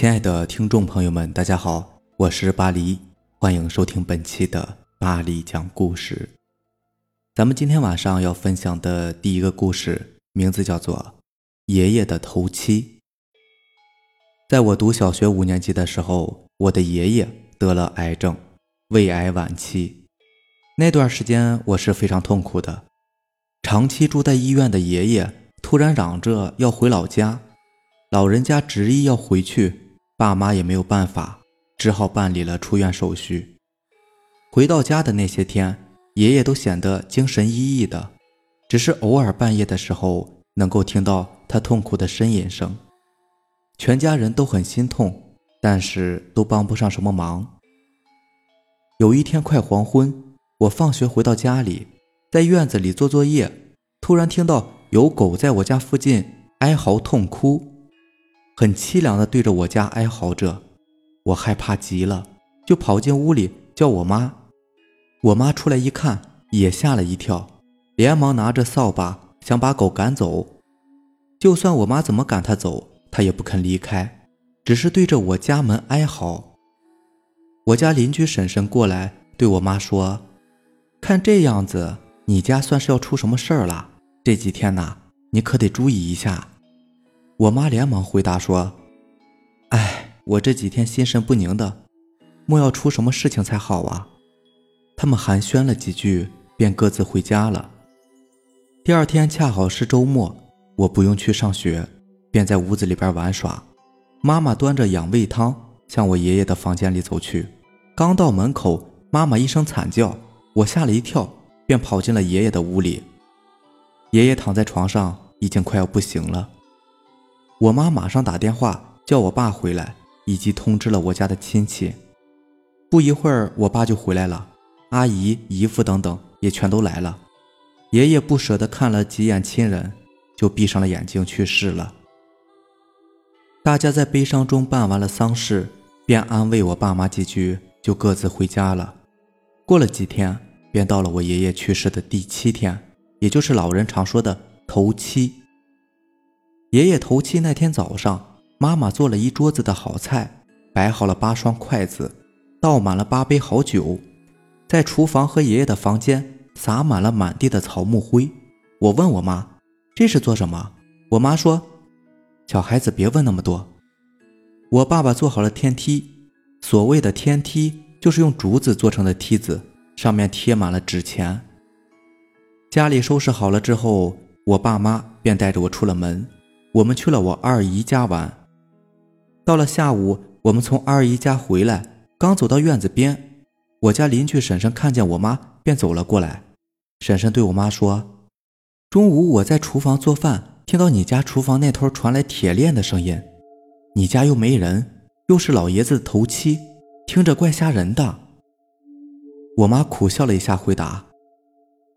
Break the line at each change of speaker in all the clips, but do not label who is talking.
亲爱的听众朋友们，大家好，我是巴黎，欢迎收听本期的巴黎讲故事。咱们今天晚上要分享的第一个故事，名字叫做《爷爷的头七》。在我读小学五年级的时候，我的爷爷得了癌症，胃癌晚期。那段时间我是非常痛苦的，长期住在医院的爷爷突然嚷着要回老家。老人家执意要回去，爸妈也没有办法，只好办理了出院手续。回到家的那些天，爷爷都显得精神奕奕的，只是偶尔半夜的时候能够听到他痛苦的呻吟声。全家人都很心痛，但是都帮不上什么忙。有一天快黄昏，我放学回到家里，在院子里做作业，突然听到有狗在我家附近哀嚎痛哭。很凄凉的对着我家哀嚎着，我害怕极了，就跑进屋里叫我妈。我妈出来一看，也吓了一跳，连忙拿着扫把想把狗赶走。就算我妈怎么赶它走，它也不肯离开，只是对着我家门哀嚎。我家邻居婶婶过来对我妈说：“看这样子，你家算是要出什么事儿了。这几天呐，你可得注意一下。”我妈连忙回答说：“哎，我这几天心神不宁的，莫要出什么事情才好啊。”他们寒暄了几句，便各自回家了。第二天恰好是周末，我不用去上学，便在屋子里边玩耍。妈妈端着养胃汤向我爷爷的房间里走去，刚到门口，妈妈一声惨叫，我吓了一跳，便跑进了爷爷的屋里。爷爷躺在床上，已经快要不行了。我妈马上打电话叫我爸回来，以及通知了我家的亲戚。不一会儿，我爸就回来了，阿姨、姨父等等也全都来了。爷爷不舍得看了几眼亲人，就闭上了眼睛去世了。大家在悲伤中办完了丧事，便安慰我爸妈几句，就各自回家了。过了几天，便到了我爷爷去世的第七天，也就是老人常说的头七。爷爷头七那天早上，妈妈做了一桌子的好菜，摆好了八双筷子，倒满了八杯好酒，在厨房和爷爷的房间撒满了满地的草木灰。我问我妈：“这是做什么？”我妈说：“小孩子别问那么多。”我爸爸做好了天梯，所谓的天梯就是用竹子做成的梯子，上面贴满了纸钱。家里收拾好了之后，我爸妈便带着我出了门。我们去了我二姨家玩。到了下午，我们从二姨家回来，刚走到院子边，我家邻居婶婶看见我妈，便走了过来。婶婶对我妈说：“中午我在厨房做饭，听到你家厨房那头传来铁链的声音，你家又没人，又是老爷子的头七，听着怪吓人的。”我妈苦笑了一下，回答：“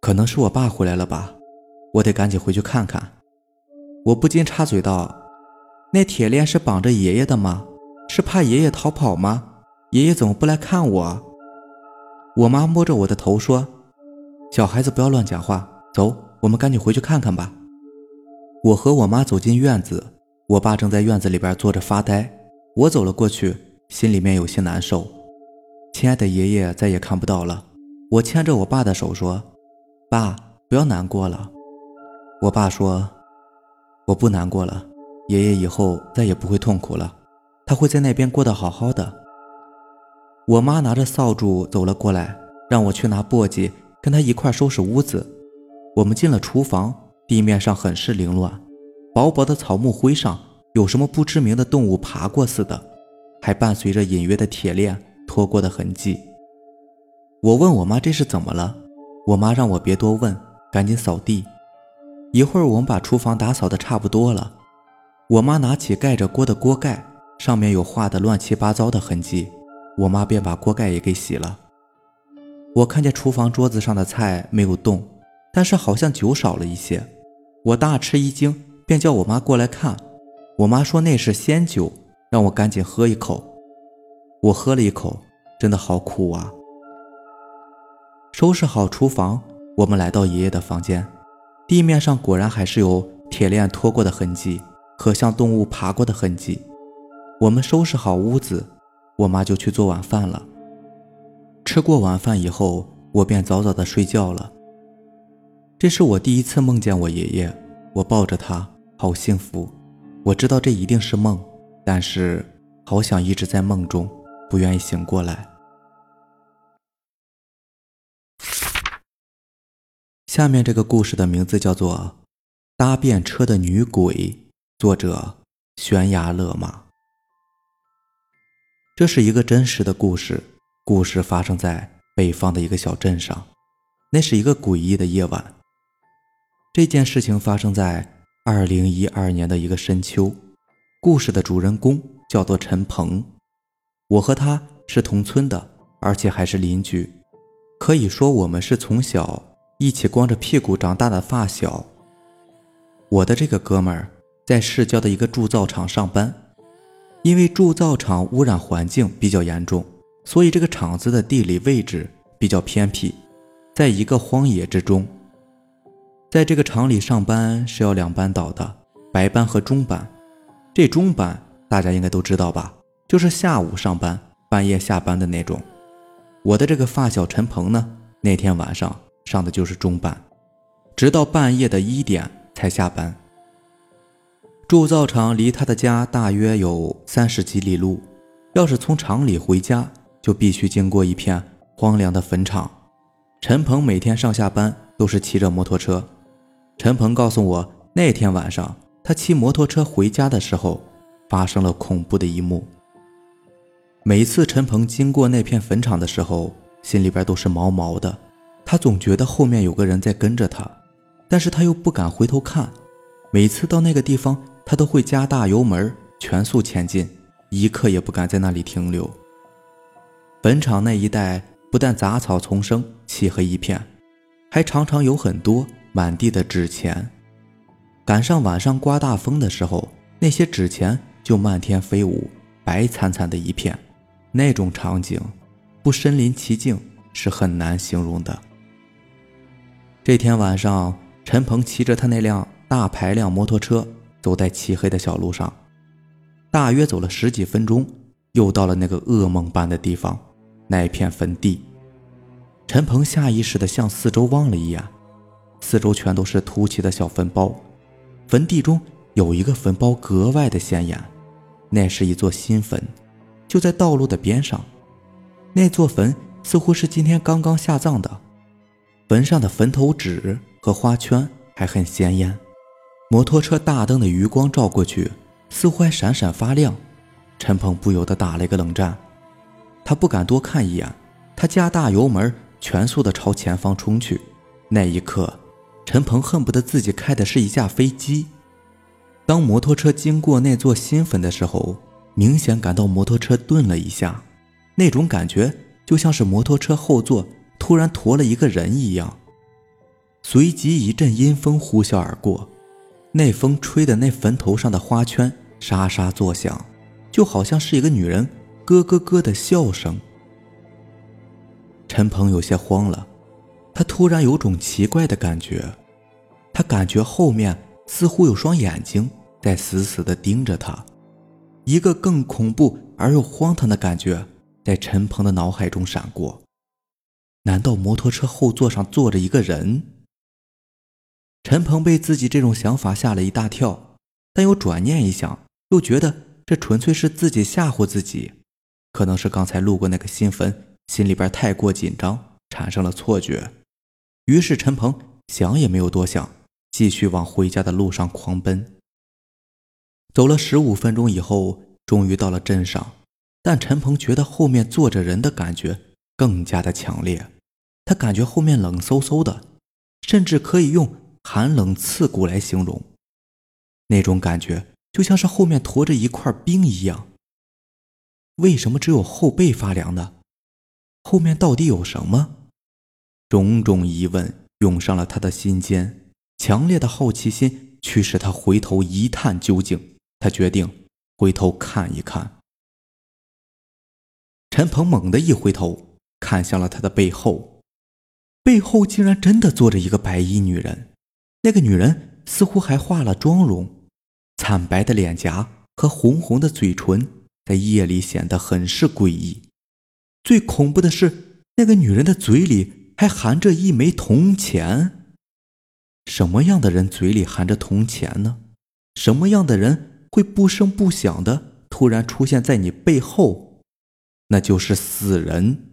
可能是我爸回来了吧，我得赶紧回去看看。”我不禁插嘴道：“那铁链是绑着爷爷的吗？是怕爷爷逃跑吗？爷爷怎么不来看我？”我妈摸着我的头说：“小孩子不要乱讲话，走，我们赶紧回去看看吧。”我和我妈走进院子，我爸正在院子里边坐着发呆。我走了过去，心里面有些难受。亲爱的爷爷再也看不到了。我牵着我爸的手说：“爸，不要难过了。”我爸说。我不难过了，爷爷以后再也不会痛苦了，他会在那边过得好好的。我妈拿着扫帚走了过来，让我去拿簸箕，跟她一块收拾屋子。我们进了厨房，地面上很是凌乱，薄薄的草木灰上有什么不知名的动物爬过似的，还伴随着隐约的铁链拖过的痕迹。我问我妈这是怎么了，我妈让我别多问，赶紧扫地。一会儿，我们把厨房打扫的差不多了。我妈拿起盖着锅的锅盖，上面有画的乱七八糟的痕迹，我妈便把锅盖也给洗了。我看见厨房桌子上的菜没有动，但是好像酒少了一些。我大吃一惊，便叫我妈过来看。我妈说那是鲜酒，让我赶紧喝一口。我喝了一口，真的好苦啊！收拾好厨房，我们来到爷爷的房间。地面上果然还是有铁链拖过的痕迹和像动物爬过的痕迹。我们收拾好屋子，我妈就去做晚饭了。吃过晚饭以后，我便早早的睡觉了。这是我第一次梦见我爷爷，我抱着他，好幸福。我知道这一定是梦，但是好想一直在梦中，不愿意醒过来。下面这个故事的名字叫做《搭便车的女鬼》，作者悬崖勒马。这是一个真实的故事，故事发生在北方的一个小镇上，那是一个诡异的夜晚。这件事情发生在二零一二年的一个深秋。故事的主人公叫做陈鹏，我和他是同村的，而且还是邻居，可以说我们是从小一起光着屁股长大的发小。我的这个哥们儿在市郊的一个铸造厂上班，因为铸造厂污染环境比较严重，所以这个厂子的地理位置比较偏僻，在一个荒野之中。在这个厂里上班是要两班倒的，白班和中班。这中班大家应该都知道吧，就是下午上班，半夜下班的那种。我的这个发小陈鹏呢，那天晚上上的就是中班，直到半夜的一点才下班。铸造厂离他的家大约有三十几里路，要是从厂里回家，就必须经过一片荒凉的坟场。陈鹏每天上下班都是骑着摩托车。陈鹏告诉我，那天晚上他骑摩托车回家的时候，发生了恐怖的一幕。每次陈鹏经过那片坟场的时候，心里边都是毛毛的，他总觉得后面有个人在跟着他，但是他又不敢回头看。每次到那个地方，他都会加大油门，全速前进，一刻也不敢在那里停留。坟场那一带不但杂草丛生，漆黑一片，还常常有很多。满地的纸钱，赶上晚上刮大风的时候，那些纸钱就漫天飞舞，白惨惨的一片。那种场景，不身临其境是很难形容的。这天晚上，陈鹏骑着他那辆大排量摩托车，走在漆黑的小路上，大约走了十几分钟，又到了那个噩梦般的地方——那片坟地。陈鹏下意识地向四周望了一眼。四周全都是凸起的小坟包，坟地中有一个坟包格外的显眼，那是一座新坟，就在道路的边上。那座坟似乎是今天刚刚下葬的，坟上的坟头纸和花圈还很鲜艳。摩托车大灯的余光照过去，似乎还闪闪发亮。陈鹏不由得打了一个冷战，他不敢多看一眼，他加大油门，全速的朝前方冲去。那一刻。陈鹏恨不得自己开的是一架飞机。当摩托车经过那座新坟的时候，明显感到摩托车顿了一下，那种感觉就像是摩托车后座突然驮了一个人一样。随即一阵阴风呼啸而过，那风吹的那坟头上的花圈沙沙作响，就好像是一个女人咯咯咯的笑声。陈鹏有些慌了。他突然有种奇怪的感觉，他感觉后面似乎有双眼睛在死死地盯着他，一个更恐怖而又荒唐的感觉在陈鹏的脑海中闪过。难道摩托车后座上坐着一个人？陈鹏被自己这种想法吓了一大跳，但又转念一想，又觉得这纯粹是自己吓唬自己，可能是刚才路过那个新坟，心里边太过紧张，产生了错觉。于是陈鹏想也没有多想，继续往回家的路上狂奔。走了十五分钟以后，终于到了镇上，但陈鹏觉得后面坐着人的感觉更加的强烈，他感觉后面冷飕飕的，甚至可以用寒冷刺骨来形容。那种感觉就像是后面驮着一块冰一样。为什么只有后背发凉呢？后面到底有什么？种种疑问涌上了他的心间，强烈的好奇心驱使他回头一探究竟。他决定回头看一看。陈鹏猛地一回头，看向了他的背后，背后竟然真的坐着一个白衣女人。那个女人似乎还化了妆容，惨白的脸颊和红红的嘴唇在夜里显得很是诡异。最恐怖的是，那个女人的嘴里还含着一枚铜钱。什么样的人嘴里含着铜钱呢？什么样的人会不声不响的突然出现在你背后？那就是死人。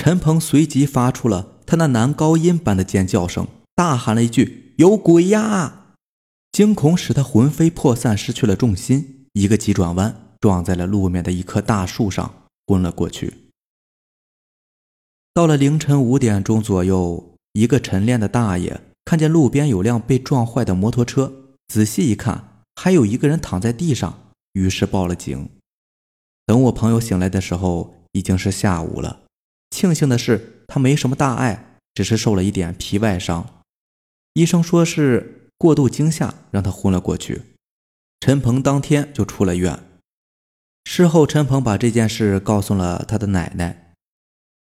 陈鹏随即发出了他那男高音般的尖叫声，大喊了一句：“有鬼呀！”惊恐使他魂飞魄散，失去了重心，一个急转弯，撞在了路面的一棵大树上，昏了过去。到了凌晨五点钟左右，一个晨练的大爷看见路边有辆被撞坏的摩托车，仔细一看，还有一个人躺在地上，于是报了警。等我朋友醒来的时候，已经是下午了。庆幸的是，他没什么大碍，只是受了一点皮外伤。医生说是过度惊吓让他昏了过去。陈鹏当天就出了院。事后，陈鹏把这件事告诉了他的奶奶。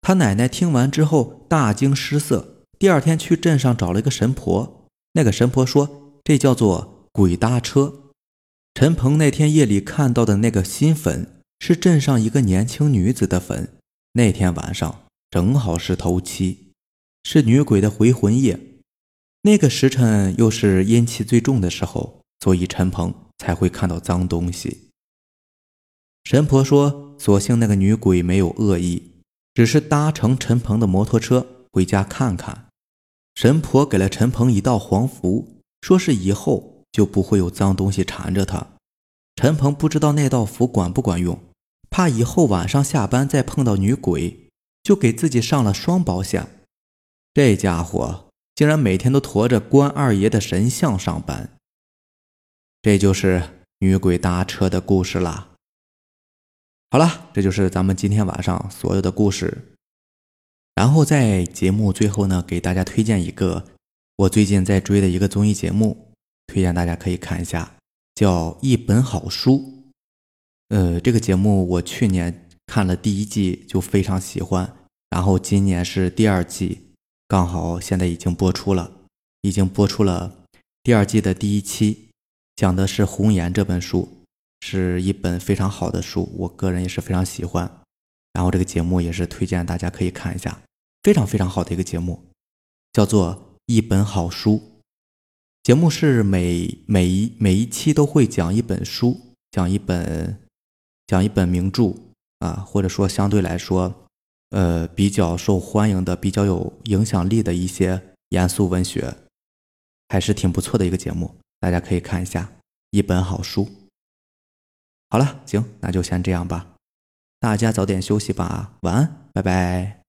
他奶奶听完之后大惊失色，第二天去镇上找了一个神婆。那个神婆说：“这叫做鬼搭车。”陈鹏那天夜里看到的那个新坟，是镇上一个年轻女子的坟。那天晚上正好是头七，是女鬼的回魂夜，那个时辰又是阴气最重的时候，所以陈鹏才会看到脏东西。神婆说：“所幸那个女鬼没有恶意，只是搭乘陈鹏的摩托车回家看看。”神婆给了陈鹏一道黄符，说是以后就不会有脏东西缠着他。陈鹏不知道那道符管不管用。怕以后晚上下班再碰到女鬼，就给自己上了双保险。这家伙竟然每天都驮着关二爷的神像上班。这就是女鬼搭车的故事啦。好了，这就是咱们今天晚上所有的故事。然后在节目最后呢，给大家推荐一个我最近在追的一个综艺节目，推荐大家可以看一下，叫《一本好书》。呃，这个节目我去年看了第一季就非常喜欢，然后今年是第二季，刚好现在已经播出了，已经播出了第二季的第一期，讲的是《红颜》这本书，是一本非常好的书，我个人也是非常喜欢。然后这个节目也是推荐大家可以看一下，非常非常好的一个节目，叫做《一本好书》。节目是每每一每一期都会讲一本书，讲一本。讲一本名著啊，或者说相对来说，呃，比较受欢迎的、比较有影响力的一些严肃文学，还是挺不错的一个节目，大家可以看一下一本好书。好了，行，那就先这样吧，大家早点休息吧，晚安，拜拜。